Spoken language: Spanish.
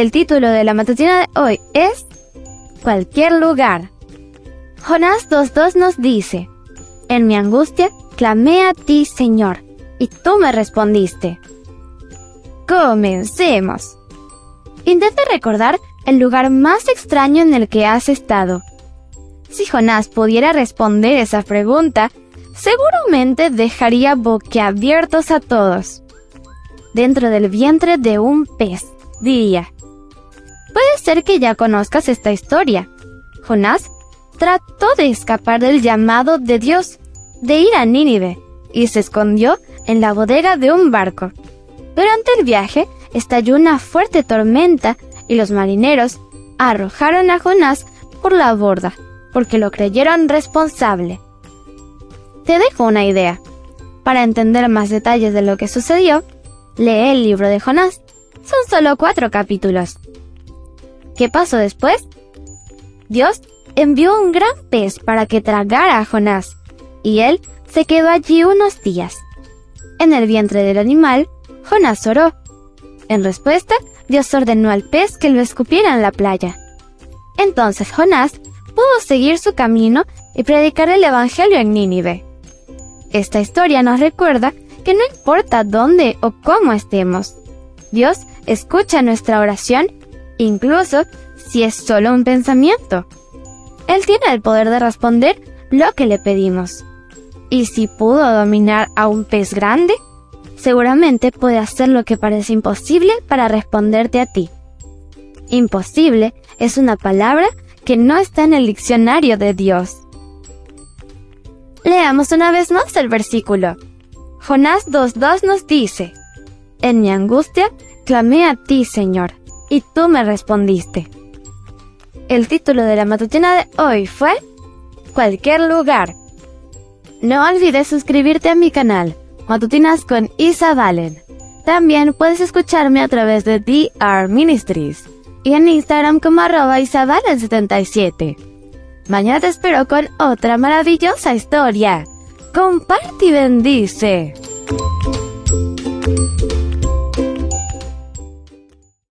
El título de la matutina de hoy es Cualquier lugar. Jonás 2.2 nos dice, En mi angustia clamé a ti, Señor, y tú me respondiste. Comencemos. Intenta recordar el lugar más extraño en el que has estado. Si Jonás pudiera responder esa pregunta, seguramente dejaría boquiabiertos a todos. Dentro del vientre de un pez, diría. Ser que ya conozcas esta historia. Jonás trató de escapar del llamado de Dios de ir a Nínive y se escondió en la bodega de un barco. Durante el viaje estalló una fuerte tormenta y los marineros arrojaron a Jonás por la borda porque lo creyeron responsable. Te dejo una idea. Para entender más detalles de lo que sucedió, lee el libro de Jonás. Son solo cuatro capítulos. ¿Qué pasó después? Dios envió un gran pez para que tragara a Jonás, y él se quedó allí unos días. En el vientre del animal, Jonás oró. En respuesta, Dios ordenó al pez que lo escupiera en la playa. Entonces Jonás pudo seguir su camino y predicar el Evangelio en Nínive. Esta historia nos recuerda que no importa dónde o cómo estemos, Dios escucha nuestra oración incluso si es solo un pensamiento. Él tiene el poder de responder lo que le pedimos. Y si pudo dominar a un pez grande, seguramente puede hacer lo que parece imposible para responderte a ti. Imposible es una palabra que no está en el diccionario de Dios. Leamos una vez más el versículo. Jonás 2.2 nos dice, En mi angustia clamé a ti, Señor y tú me respondiste. El título de la matutina de hoy fue Cualquier lugar. No olvides suscribirte a mi canal, Matutinas con Isa Valen. También puedes escucharme a través de DR Ministries y en Instagram como arroba isabalen77. Mañana te espero con otra maravillosa historia. Comparte y bendice.